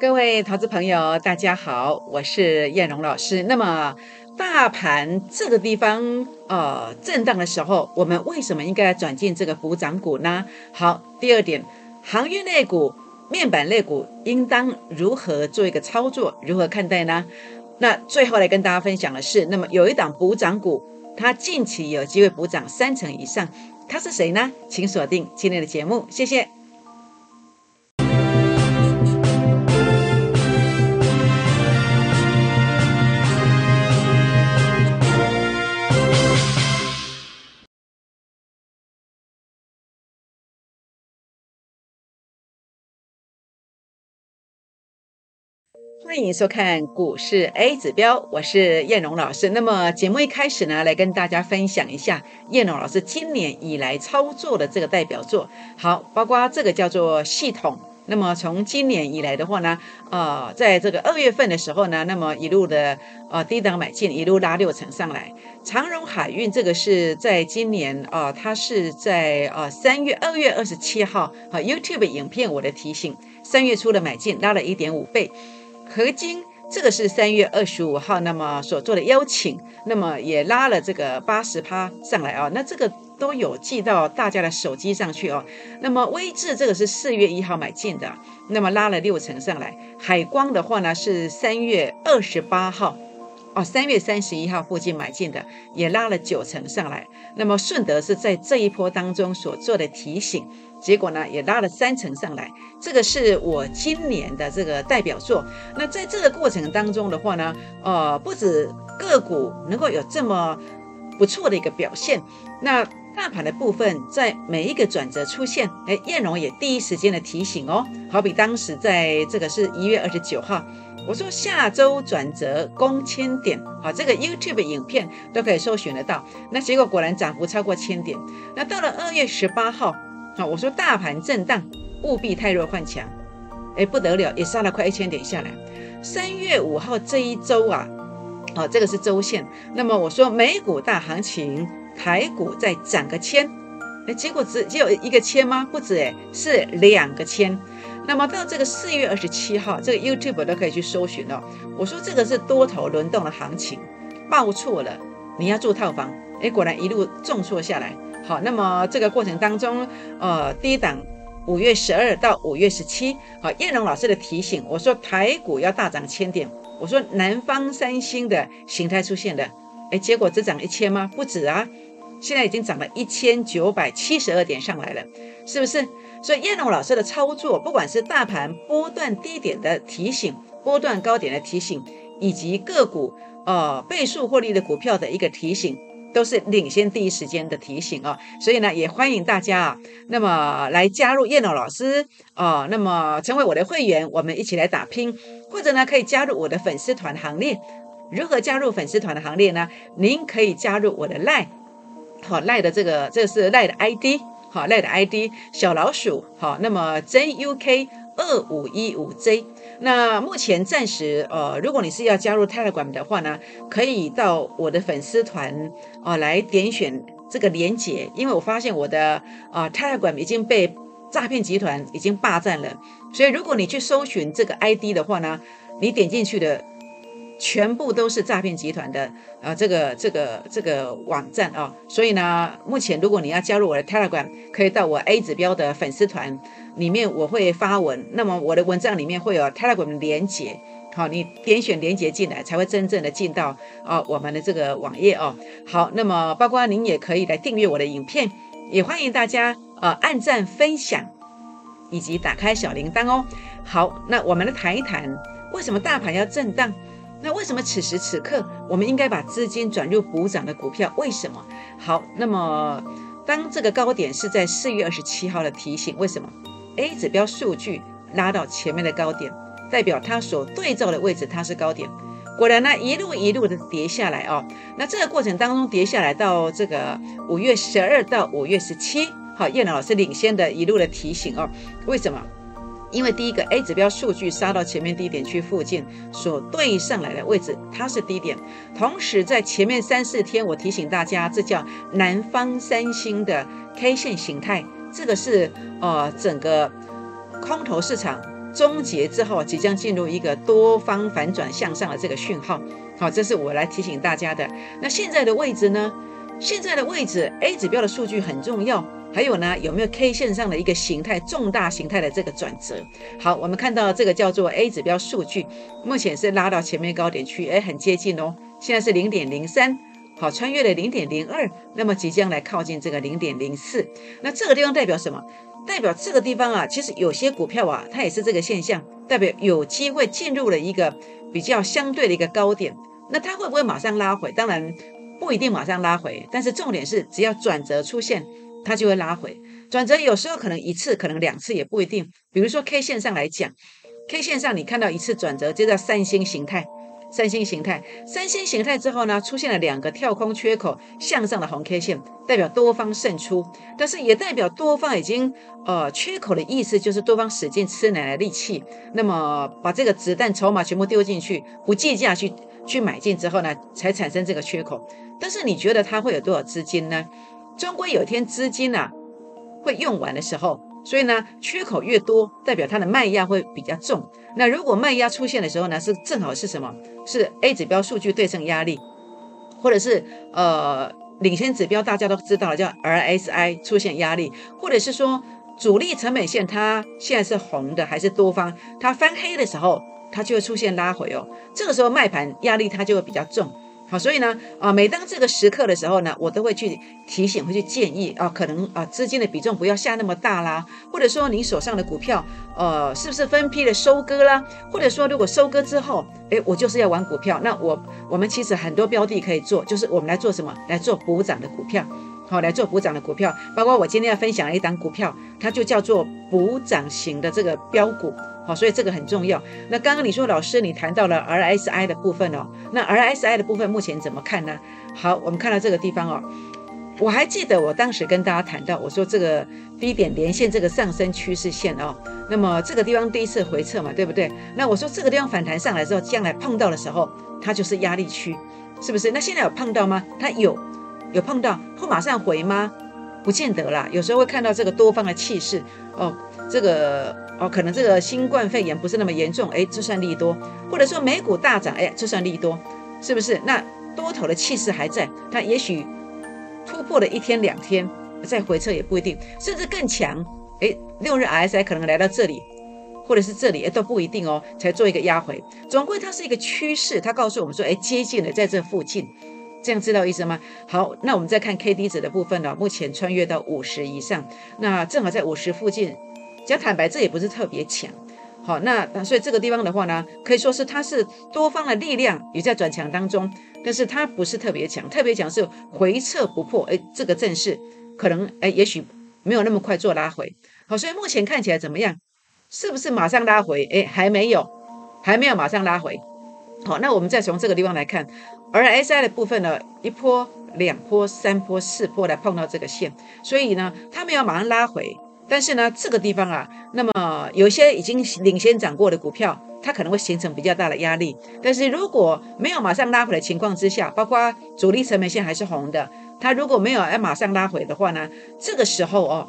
各位投资朋友，大家好，我是燕荣老师。那么，大盘这个地方呃震荡的时候，我们为什么应该转进这个补涨股呢？好，第二点，航运类股、面板类股应当如何做一个操作？如何看待呢？那最后来跟大家分享的是，那么有一档补涨股，它近期有机会补涨三成以上，它是谁呢？请锁定今天的节目，谢谢。欢迎收看股市 A 指标，我是燕荣老师。那么节目一开始呢，来跟大家分享一下燕荣老师今年以来操作的这个代表作。好，包括这个叫做系统。那么从今年以来的话呢，呃，在这个二月份的时候呢，那么一路的呃低档买进，一路拉六成上来。长荣海运这个是在今年啊，它是在呃三月二月二十七号啊 YouTube 影片我的提醒，三月初的买进拉了一点五倍。合金这个是三月二十五号，那么所做的邀请，那么也拉了这个八十趴上来啊，那这个都有寄到大家的手机上去哦。那么威智这个是四月一号买进的，那么拉了六成上来。海光的话呢是三月二十八号，哦，三月三十一号附近买进的，也拉了九成上来。那么顺德是在这一波当中所做的提醒。结果呢，也拉了三成上来，这个是我今年的这个代表作。那在这个过程当中的话呢，呃，不止个股能够有这么不错的一个表现，那大盘的部分在每一个转折出现，哎，燕荣也第一时间的提醒哦。好比当时在这个是一月二十九号，我说下周转折攻千点，好，这个 YouTube 影片都可以搜寻得到。那结果果然涨幅超过千点。那到了二月十八号。好，我说大盘震荡，务必太弱换强，哎，不得了，也杀了快一千点下来。三月五号这一周啊，好，这个是周线。那么我说美股大行情，台股再涨个千，哎，结果只只有一个千吗？不止，哎，是两个千。那么到这个四月二十七号，这个 YouTube 都可以去搜寻哦。我说这个是多头轮动的行情，报错了，你要住套房，哎，果然一路重挫下来。好，那么这个过程当中，呃，第一档五月十二到五月十七，好，叶龙老师的提醒，我说台股要大涨千点，我说南方三星的形态出现了，哎，结果只涨一千吗？不止啊，现在已经涨了一千九百七十二点上来了，是不是？所以叶龙老师的操作，不管是大盘波段低点的提醒，波段高点的提醒，以及个股呃倍数获利的股票的一个提醒。都是领先第一时间的提醒啊，所以呢，也欢迎大家啊，那么来加入叶龙老师啊，那么成为我的会员，我们一起来打拼，或者呢，可以加入我的粉丝团行列。如何加入粉丝团的行列呢？您可以加入我的赖，好赖的这个，这是赖的 ID，好赖的 ID 小老鼠，好，那么 JUK 二五一五 J。那目前暂时，呃，如果你是要加入 Telegram 的话呢，可以到我的粉丝团啊来点选这个连接，因为我发现我的啊 Telegram 已经被诈骗集团已经霸占了，所以如果你去搜寻这个 ID 的话呢，你点进去的。全部都是诈骗集团的啊，这个这个这个网站啊，所以呢，目前如果你要加入我的 Telegram，可以到我 A 指标的粉丝团里面，我会发文，那么我的文章里面会有 Telegram 的连接，好，你点选连接进来，才会真正的进到啊我们的这个网页哦。好，那么包括您也可以来订阅我的影片，也欢迎大家呃按赞分享以及打开小铃铛哦。好，那我们来谈一谈为什么大盘要震荡。那为什么此时此刻我们应该把资金转入补涨的股票？为什么？好，那么当这个高点是在四月二十七号的提醒，为什么？A 指标数据拉到前面的高点，代表它所对照的位置它是高点。果然呢，一路一路的跌下来哦。那这个过程当中跌下来到这个五月十二到五月十七，好，叶老师领先的一路的提醒哦。为什么？因为第一个 A 指标数据杀到前面低点区附近所对上来的位置，它是低点。同时在前面三四天，我提醒大家，这叫南方三星的 K 线形态，这个是呃整个空头市场终结之后，即将进入一个多方反转向上的这个讯号。好，这是我来提醒大家的。那现在的位置呢？现在的位置，A 指标的数据很重要。还有呢，有没有 K 线上的一个形态，重大形态的这个转折？好，我们看到这个叫做 A 指标数据，目前是拉到前面高点区，哎，很接近哦。现在是零点零三，好，穿越了零点零二，那么即将来靠近这个零点零四。那这个地方代表什么？代表这个地方啊，其实有些股票啊，它也是这个现象，代表有机会进入了一个比较相对的一个高点。那它会不会马上拉回？当然不一定马上拉回，但是重点是只要转折出现，它就会拉回。转折有时候可能一次，可能两次也不一定。比如说 K 线上来讲，K 线上你看到一次转折，就叫三星形态。三星形态，三星形态之后呢，出现了两个跳空缺口向上的红 K 线，代表多方胜出，但是也代表多方已经呃缺口的意思就是多方使劲吃奶奶力气，那么把这个子弹筹码全部丢进去，不计价去去买进之后呢，才产生这个缺口。但是你觉得它会有多少资金呢？终归有一天资金啊会用完的时候。所以呢，缺口越多，代表它的卖压会比较重。那如果卖压出现的时候呢，是正好是什么？是 A 指标数据对称压力，或者是呃领先指标大家都知道了，叫 RSI 出现压力，或者是说主力成本线它现在是红的还是多方，它翻黑的时候，它就会出现拉回哦。这个时候卖盘压力它就会比较重。好，所以呢，啊，每当这个时刻的时候呢，我都会去提醒，会去建议啊，可能啊，资金的比重不要下那么大啦，或者说你手上的股票，呃，是不是分批的收割啦？或者说如果收割之后，诶，我就是要玩股票，那我我们其实很多标的可以做，就是我们来做什么？来做补涨的股票，好，来做补涨的股票，包括我今天要分享的一档股票，它就叫做补涨型的这个标股。好，所以这个很重要。那刚刚你说老师，你谈到了 RSI 的部分哦，那 RSI 的部分目前怎么看呢？好，我们看到这个地方哦，我还记得我当时跟大家谈到，我说这个低点连线这个上升趋势线哦，那么这个地方第一次回撤嘛，对不对？那我说这个地方反弹上来之后，将来碰到的时候，它就是压力区，是不是？那现在有碰到吗？它有，有碰到，会马上回吗？不见得啦，有时候会看到这个多方的气势哦，这个。哦，可能这个新冠肺炎不是那么严重，哎，这算利多；或者说美股大涨，哎，这算利多，是不是？那多头的气势还在，它也许突破了一天两天，再回撤也不一定，甚至更强，哎，六日 RSI 可能来到这里，或者是这里，哎，都不一定哦，才做一个压回。总归它是一个趋势，它告诉我们说，哎，接近了，在这附近，这样知道意思吗？好，那我们再看 K D 值的部分呢，目前穿越到五十以上，那正好在五十附近。讲坦白，这也不是特别强，好，那所以这个地方的话呢，可以说是它是多方的力量也在转强当中，但是它不是特别强，特别强是回撤不破，哎，这个阵势可能哎，也许没有那么快做拉回，好，所以目前看起来怎么样？是不是马上拉回？哎，还没有，还没有马上拉回，好，那我们再从这个地方来看，RSI 的部分呢，一波、两波、三波、四波来碰到这个线，所以呢，它没有马上拉回。但是呢，这个地方啊，那么有些已经领先涨过的股票，它可能会形成比较大的压力。但是如果没有马上拉回的情况之下，包括主力成本线还是红的，它如果没有要马上拉回的话呢，这个时候哦，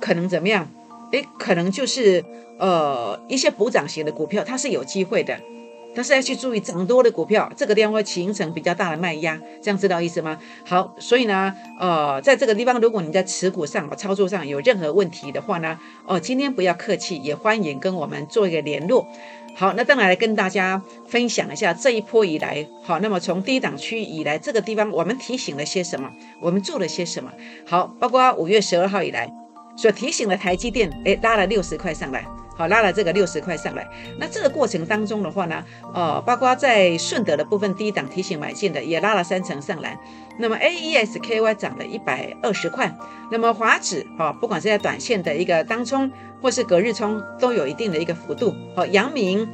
可能怎么样？诶，可能就是呃一些补涨型的股票，它是有机会的。但是要去注意涨多的股票，这个地方会形成比较大的卖压，这样知道意思吗？好，所以呢，呃，在这个地方，如果你在持股上、操作上有任何问题的话呢，哦，今天不要客气，也欢迎跟我们做一个联络。好，那当然来跟大家分享一下这一波以来，好，那么从低档区以来，这个地方我们提醒了些什么？我们做了些什么？好，包括五月十二号以来所提醒的台积电，哎，拉了六十块上来。好，拉了这个六十块上来。那这个过程当中的话呢，呃，包括在顺德的部分低档提醒买进的，也拉了三成上来。那么 A E S K Y 涨了一百二十块。那么华指，哈，不管是在短线的一个当冲或是隔日冲，都有一定的一个幅度。好，阳明，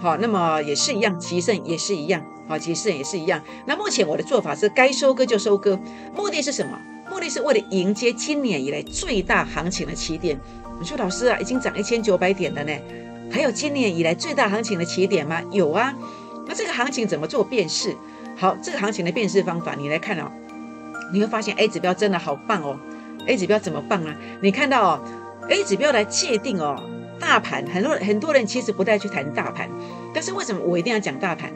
好，那么也是一样，吉盛也是一样，好，吉盛也是一样。那目前我的做法是，该收割就收割，目的是什么？目的是为了迎接今年以来最大行情的起点。你说老师啊，已经涨一千九百点了呢，还有今年以来最大行情的起点吗？有啊。那这个行情怎么做辨识？好，这个行情的辨识方法，你来看哦，你会发现 A 指标真的好棒哦。A 指标怎么棒啊？你看到哦，A 指标来界定哦，大盘，很多很多人其实不太去谈大盘，但是为什么我一定要讲大盘？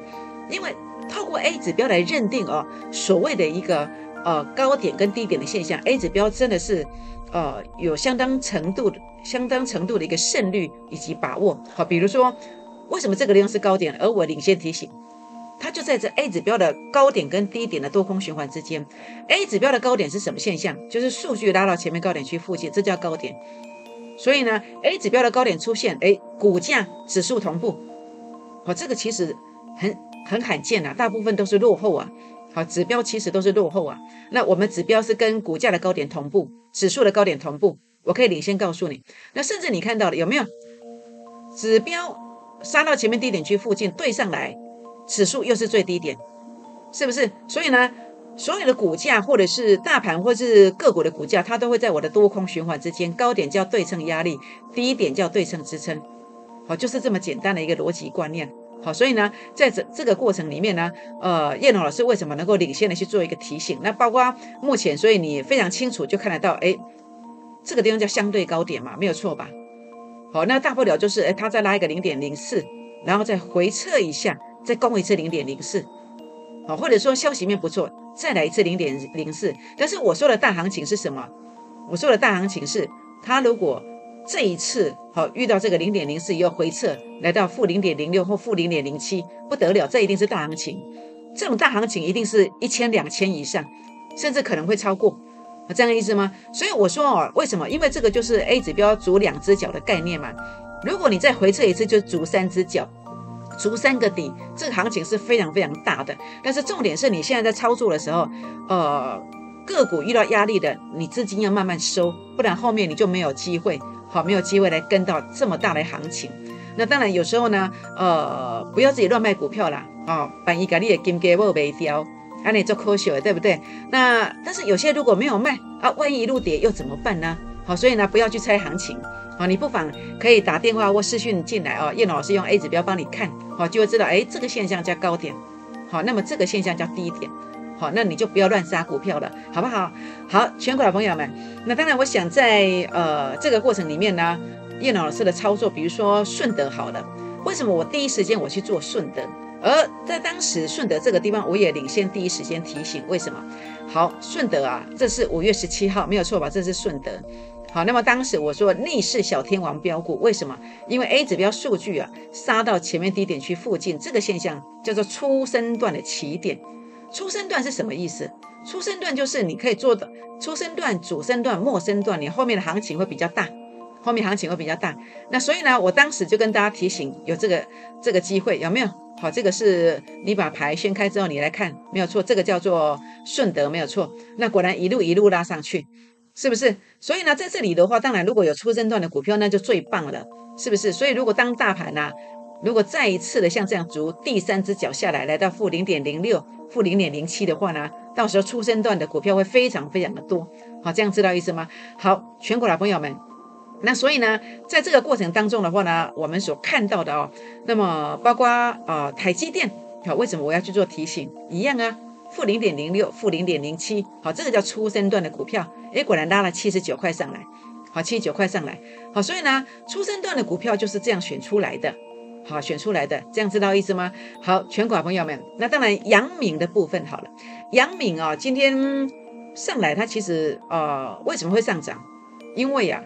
因为透过 A 指标来认定哦，所谓的一个呃高点跟低点的现象，A 指标真的是呃有相当程度的、相当程度的一个胜率以及把握。好，比如说为什么这个地方是高点，而我领先提醒，它就在这 A 指标的高点跟低点的多空循环之间。A 指标的高点是什么现象？就是数据拉到前面高点区附近，这叫高点。所以呢，A 指标的高点出现，哎，股价指数同步，好，这个其实很很罕见啊，大部分都是落后啊，好，指标其实都是落后啊。那我们指标是跟股价的高点同步，指数的高点同步，我可以领先告诉你。那甚至你看到了有没有？指标杀到前面低点区附近对上来，指数又是最低点，是不是？所以呢？所有的股价，或者是大盘，或是个股的股价，它都会在我的多空循环之间，高点叫对称压力，低点叫对称支撑，好，就是这么简单的一个逻辑观念。好，所以呢，在这这个过程里面呢，呃，叶龙老师为什么能够领先的去做一个提醒？那包括目前，所以你非常清楚就看得到，哎，这个地方叫相对高点嘛，没有错吧？好，那大不了就是，哎，它再拉一个零点零四，然后再回撤一下，再攻一次零点零四，好，或者说消息面不错。再来一次零点零四，但是我说的大行情是什么？我说的大行情是，它如果这一次好遇到这个零点零四以后回撤，来到负零点零六或负零点零七，不得了，这一定是大行情。这种大行情一定是一千两千以上，甚至可能会超过，这样的意思吗？所以我说哦，为什么？因为这个就是 A 指标足两只脚的概念嘛。如果你再回撤一次，就足三只脚。足三个底，这个行情是非常非常大的。但是重点是你现在在操作的时候，呃，个股遇到压力的，你资金要慢慢收，不然后面你就没有机会，好，没有机会来跟到这么大的行情。那当然有时候呢，呃，不要自己乱卖股票啦，啊，万一家你的金价无卖掉，安尼做科学，对不对？那但是有些如果没有卖啊，万一一路跌又怎么办呢？好，所以呢，不要去猜行情。好，你不妨可以打电话或视讯进来哦，叶老师用 A 指标帮你看，好就会知道，哎，这个现象叫高点，好，那么这个现象叫低点，好，那你就不要乱杀股票了，好不好？好，全国的朋友们，那当然，我想在呃这个过程里面呢，叶老师的操作，比如说顺德好了，为什么我第一时间我去做顺德，而在当时顺德这个地方，我也领先第一时间提醒，为什么？好，顺德啊，这是五月十七号，没有错吧？这是顺德。好，那么当时我说逆势小天王标股，为什么？因为 A 指标数据啊杀到前面低点区附近，这个现象叫做初升段的起点。初升段是什么意思？初升段就是你可以做的初升段、主升段、末生段，你后面的行情会比较大，后面行情会比较大。那所以呢，我当时就跟大家提醒，有这个这个机会有没有？好，这个是你把牌掀开之后你来看，没有错，这个叫做顺德，没有错。那果然一路一路拉上去。是不是？所以呢，在这里的话，当然如果有出生段的股票，那就最棒了，是不是？所以如果当大盘呢，如果再一次的像这样足第三只脚下来，来到负零点零六、负零点零七的话呢，到时候出生段的股票会非常非常的多。好，这样知道意思吗？好，全国的朋友们，那所以呢，在这个过程当中的话呢，我们所看到的哦，那么包括啊台积电，好，为什么我要去做提醒？一样啊。负零点零六，负零点零七，好，这个叫初生段的股票，诶，果然拉了七十九块上来，好，七十九块上来，好，所以呢，初生段的股票就是这样选出来的，好，选出来的，这样知道意思吗？好，全国朋友们，那当然阳明的部分好了，阳明啊，今天上来它其实呃为什么会上涨？因为呀，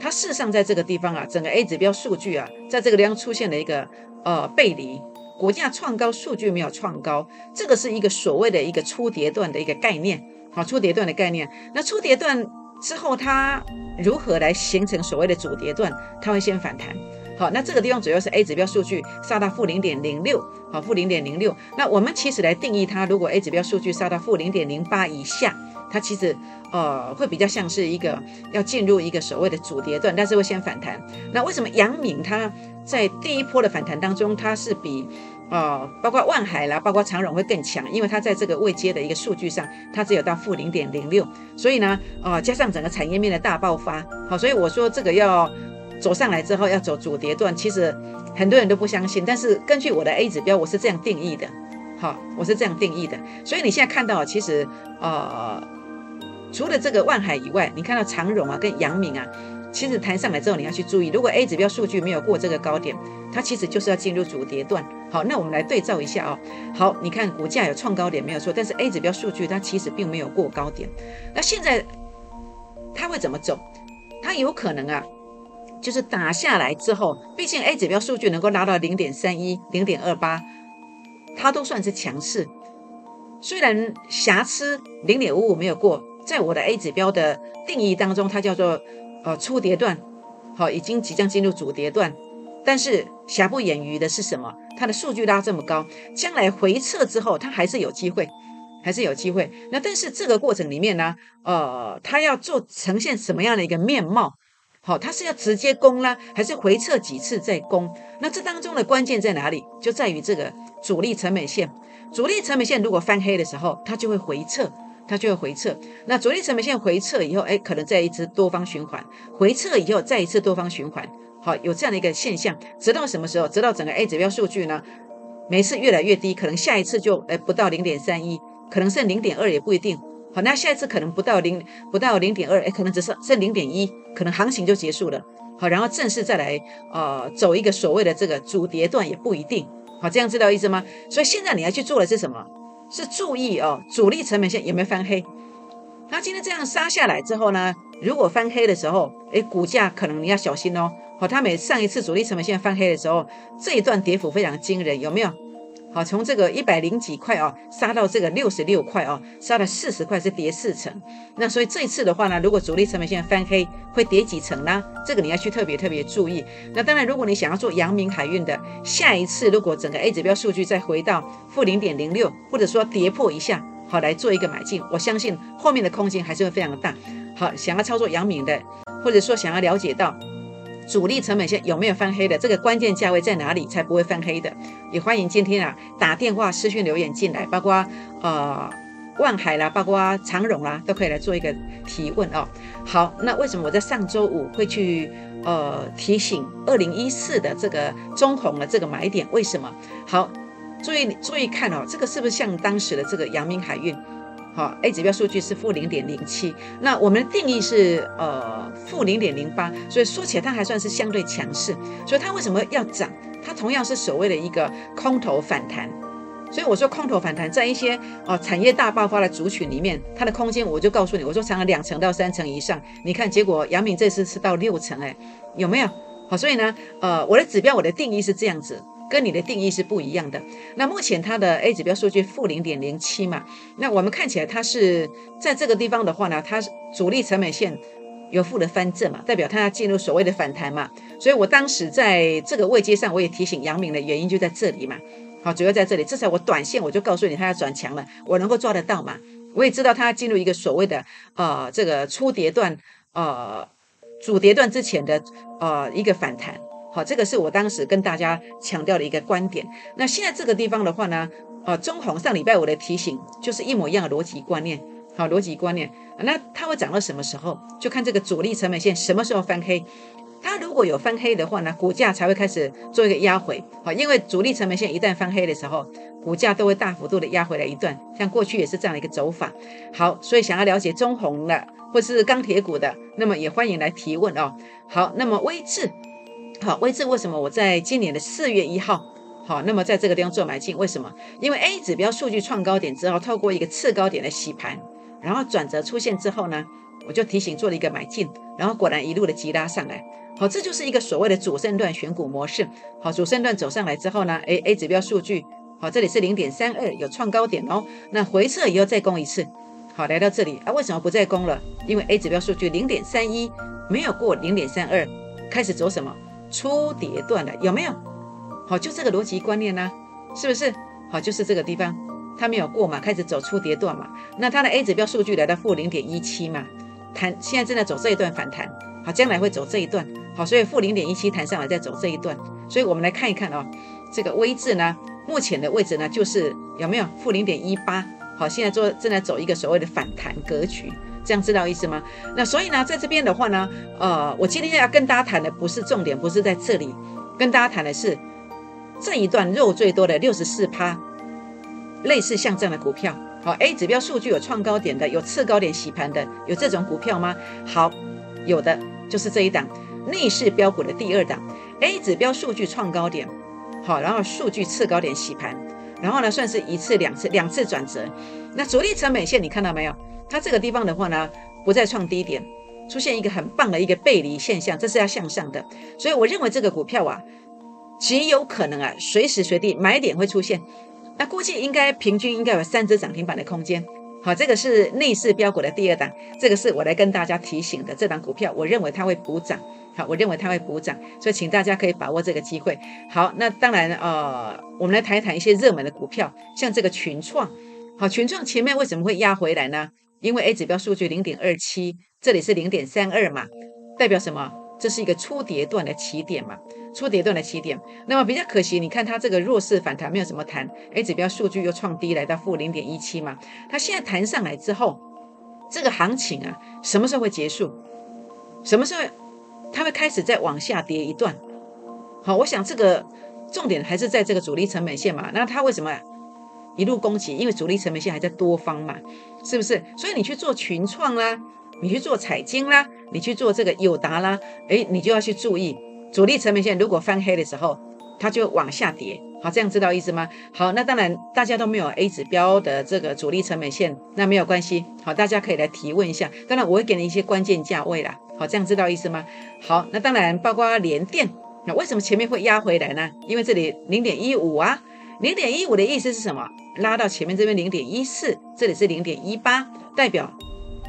它事实上在这个地方啊，整个 A 指标数据啊，在这个地方出现了一个呃背离。股价创高，数据没有创高，这个是一个所谓的一个初跌段的一个概念，好，初跌段的概念。那初跌段之后，它如何来形成所谓的主跌段？它会先反弹，好，那这个地方主要是 A 指标数据杀到负零点零六，好，负零点零六。那我们其实来定义它，如果 A 指标数据杀到负零点零八以下，它其实呃会比较像是一个要进入一个所谓的主跌段，但是会先反弹。那为什么阳明它在第一波的反弹当中，它是比呃，包括万海啦，包括长荣会更强，因为它在这个未接的一个数据上，它只有到负零点零六，所以呢，呃，加上整个产业面的大爆发，好，所以我说这个要走上来之后要走主跌段，其实很多人都不相信，但是根据我的 A 指标，我是这样定义的，好，我是这样定义的，所以你现在看到，其实呃，除了这个万海以外，你看到长荣啊跟阳明啊，其实弹上来之后你要去注意，如果 A 指标数据没有过这个高点，它其实就是要进入主跌段。好，那我们来对照一下哦。好，你看股价有创高点没有错，但是 A 指标数据它其实并没有过高点。那现在它会怎么走？它有可能啊，就是打下来之后，毕竟 A 指标数据能够拉到零点三一、零点二八，它都算是强势。虽然瑕疵零点五五没有过，在我的 A 指标的定义当中，它叫做呃初跌段，好，已经即将进入主跌段。但是瑕不掩瑜的是什么？它的数据拉这么高，将来回撤之后，它还是有机会，还是有机会。那但是这个过程里面呢，呃，它要做呈现什么样的一个面貌？好，它是要直接攻呢，还是回撤几次再攻？那这当中的关键在哪里？就在于这个主力成本线。主力成本线如果翻黑的时候，它就会回撤，它就会回撤。那主力成本线回撤以后，哎，可能再一次多方循环，回撤以后再一次多方循环，好，有这样的一个现象，直到什么时候？直到整个 A 指标数据呢，每次越来越低，可能下一次就哎不到零点三一，可能剩零点二也不一定。好，那下一次可能不到零不到零点二，哎，可能只剩剩零点一，可能行情就结束了。好，然后正式再来呃走一个所谓的这个主跌段也不一定。好，这样知道意思吗？所以现在你要去做的是什么？是注意哦，主力成本线有没有翻黑？那今天这样杀下来之后呢？如果翻黑的时候，哎，股价可能你要小心哦。好，它每上一次主力成本线翻黑的时候，这一段跌幅非常惊人，有没有？好，从这个一百零几块啊，杀到这个六十六块啊，杀了四十块，是跌四成。那所以这一次的话呢，如果主力成本线翻黑，会跌几成呢？这个你要去特别特别注意。那当然，如果你想要做阳明海运的，下一次如果整个 A 指标数据再回到负零点零六，或者说跌破一下，好来做一个买进，我相信后面的空间还是会非常的大。好，想要操作阳明的，或者说想要了解到。主力成本线有没有翻黑的？这个关键价位在哪里才不会翻黑的？也欢迎今天啊打电话、私讯留言进来，包括呃万海啦，包括长荣啦，都可以来做一个提问哦。好，那为什么我在上周五会去呃提醒二零一四的这个中红的这个买点？为什么？好，注意注意看哦，这个是不是像当时的这个阳明海运？好，A 指标数据是负零点零七，那我们的定义是呃负零点零八，所以说起来它还算是相对强势。所以它为什么要涨？它同样是所谓的一个空头反弹。所以我说空头反弹在一些哦产业大爆发的族群里面，它的空间我就告诉你，我说长了两成到三成以上。你看结果，阳明这次是到六成，哎，有没有？好，所以呢，呃，我的指标我的定义是这样子。跟你的定义是不一样的。那目前它的 A 指标数据负零点零七嘛，那我们看起来它是在这个地方的话呢，它主力成本线有负的翻正嘛，代表它要进入所谓的反弹嘛。所以我当时在这个位阶上，我也提醒杨明的原因就在这里嘛。好，主要在这里，至少我短线我就告诉你它要转强了，我能够抓得到嘛。我也知道它要进入一个所谓的呃这个初跌段呃主跌段之前的呃一个反弹。好，这个是我当时跟大家强调的一个观点。那现在这个地方的话呢，呃，中红上礼拜五的提醒就是一模一样的逻辑观念。好，逻辑观念，那它会涨到什么时候？就看这个主力成本线什么时候翻黑。它如果有翻黑的话呢，股价才会开始做一个压回。好，因为主力成本线一旦翻黑的时候，股价都会大幅度的压回来一段。像过去也是这样的一个走法。好，所以想要了解中红的或是钢铁股的，那么也欢迎来提问哦。好，那么微智。好，位置为什么我在今年的四月一号，好，那么在这个地方做买进，为什么？因为 A 指标数据创高点之后，透过一个次高点的洗盘，然后转折出现之后呢，我就提醒做了一个买进，然后果然一路的急拉上来，好，这就是一个所谓的主升段选股模式。好，主升段走上来之后呢哎 A 指标数据，好，这里是零点三二，有创高点哦，那回撤以后再攻一次，好，来到这里啊，为什么不再攻了？因为 A 指标数据零点三一没有过零点三二，开始走什么？初跌段的有没有？好，就这个逻辑观念呢，是不是？好，就是这个地方，它没有过嘛，开始走初跌段嘛。那它的 A 指标数据来到负零点一七嘛，弹现在正在走这一段反弹，好，将来会走这一段，好，所以负零点一七弹上来再走这一段，所以我们来看一看哦，这个微字呢，目前的位置呢，就是有没有负零点一八？好，现在做正在走一个所谓的反弹格局。这样知道意思吗？那所以呢，在这边的话呢，呃，我今天要跟大家谈的不是重点，不是在这里，跟大家谈的是这一段肉最多的六十四趴，类似像这样的股票。好，A 指标数据有创高点的，有次高点洗盘的，有这种股票吗？好，有的。就是这一档逆势标股的第二档 A 指标数据创高点，好，然后数据次高点洗盘，然后呢算是一次两次两次转折。那主力成本线你看到没有？它这个地方的话呢，不再创低点，出现一个很棒的一个背离现象，这是要向上的。所以我认为这个股票啊，极有可能啊，随时随地买点会出现。那估计应该平均应该有三只涨停板的空间。好，这个是内市标股的第二档，这个是我来跟大家提醒的。这档股票，我认为它会补涨。好，我认为它会补涨，所以请大家可以把握这个机会。好，那当然呃，我们来谈一谈一些热门的股票，像这个群创。好，群创前面为什么会压回来呢？因为 A 指标数据零点二七，这里是零点三二嘛，代表什么？这是一个初跌段的起点嘛。初跌段的起点，那么比较可惜，你看它这个弱势反弹没有什么弹，A 指标数据又创低来到负零点一七嘛，它现在弹上来之后，这个行情啊，什么时候会结束？什么时候它会开始再往下跌一段？好，我想这个重点还是在这个主力成本线嘛，那它为什么一路攻击？因为主力成本线还在多方嘛，是不是？所以你去做群创啦，你去做彩金啦，你去做这个友达啦，诶，你就要去注意。主力成本线如果翻黑的时候，它就往下跌。好，这样知道意思吗？好，那当然大家都没有 A 指标的这个主力成本线，那没有关系。好，大家可以来提问一下。当然我会给你一些关键价位啦。好，这样知道意思吗？好，那当然包括联电，那为什么前面会压回来呢？因为这里零点一五啊，零点一五的意思是什么？拉到前面这边零点一四，这里是零点一八，代表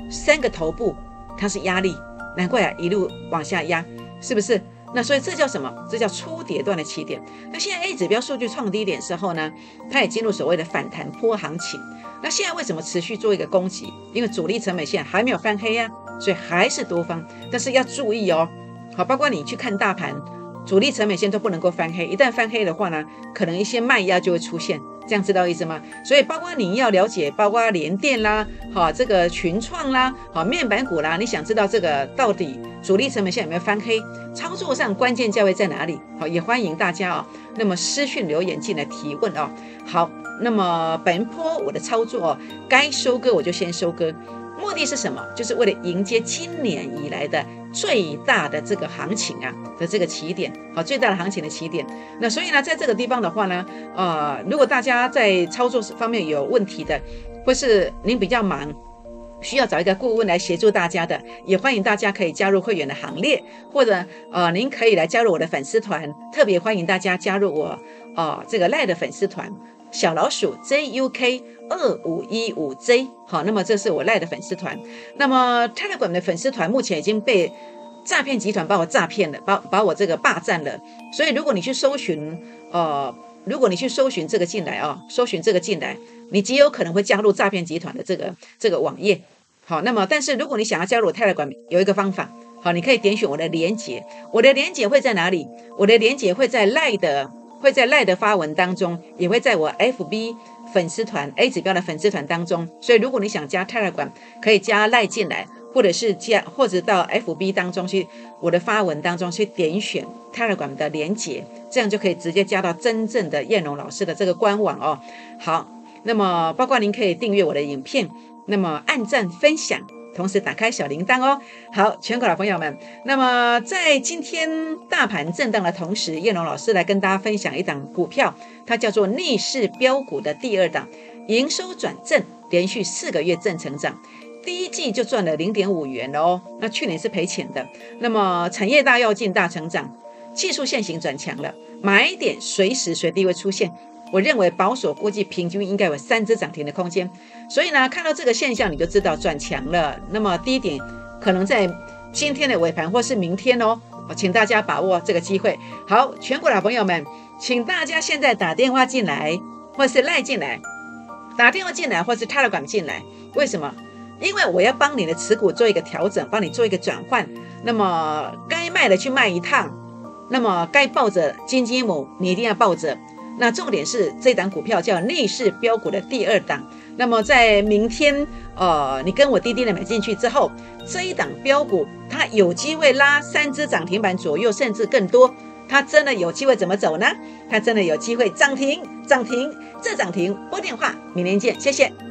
三个头部它是压力，难怪啊一路往下压，是不是？那所以这叫什么？这叫初跌段的起点。那现在 A 指标数据创低点时候呢，它也进入所谓的反弹坡行情。那现在为什么持续做一个攻击？因为主力成本线还没有翻黑呀，所以还是多方。但是要注意哦，好，包括你去看大盘，主力成本线都不能够翻黑。一旦翻黑的话呢，可能一些卖压就会出现。这样知道意思吗？所以包括你要了解，包括联电啦，好这个群创啦，好面板股啦，你想知道这个到底主力成本线有没有翻黑？操作上关键价位在哪里？好，也欢迎大家啊，那么私讯留言进来提问哦。好，那么本波我的操作该收割我就先收割，目的是什么？就是为了迎接今年以来的。最大的这个行情啊的这个起点，好，最大的行情的起点。那所以呢，在这个地方的话呢，呃，如果大家在操作方面有问题的，或是您比较忙，需要找一个顾问来协助大家的，也欢迎大家可以加入会员的行列，或者呃，您可以来加入我的粉丝团，特别欢迎大家加入我哦这个赖的粉丝团，小老鼠 JUK。二五一五 Z，好，那么这是我赖的粉丝团。那么 Telegram 的粉丝团目前已经被诈骗集团把我诈骗了，把把我这个霸占了。所以如果你去搜寻，呃，如果你去搜寻这个进来啊，搜寻这个进来，你极有可能会加入诈骗集团的这个这个网页。好，那么但是如果你想要加入我 Telegram，有一个方法，好，你可以点选我的连接，我的连接会在哪里？我的连接会在赖的，会在赖的发文当中，也会在我 FB。粉丝团 A 指标的粉丝团当中，所以如果你想加 Telegram，可以加赖进来，或者是加或者到 FB 当中去我的发文当中去点选 Telegram 的连接，这样就可以直接加到真正的燕龙老师的这个官网哦。好，那么包括您可以订阅我的影片，那么按赞分享。同时打开小铃铛哦。好，全国老朋友们，那么在今天大盘震荡的同时，叶龙老师来跟大家分享一档股票，它叫做逆势标股的第二档，营收转正，连续四个月正成长，第一季就赚了零点五元了哦。那去年是赔钱的。那么产业大跃进大成长，技术线型转强了，买点随时随地会出现。我认为保守估计平均应该有三只涨停的空间，所以呢，看到这个现象你就知道转强了。那么低点可能在今天的尾盘或是明天哦，我请大家把握这个机会。好，全国老朋友们，请大家现在打电话进来，或是赖进来，打电话进来或是 Telegram 进来。为什么？因为我要帮你的持股做一个调整，帮你做一个转换。那么该卖的去卖一趟，那么该抱着金鸡母，你一定要抱着。那重点是这档股票叫内势标股的第二档。那么在明天，呃，你跟我滴滴的买进去之后，这一档标股它有机会拉三只涨停板左右，甚至更多。它真的有机会怎么走呢？它真的有机会涨停，涨停，这涨停。拨电话，明天见，谢谢。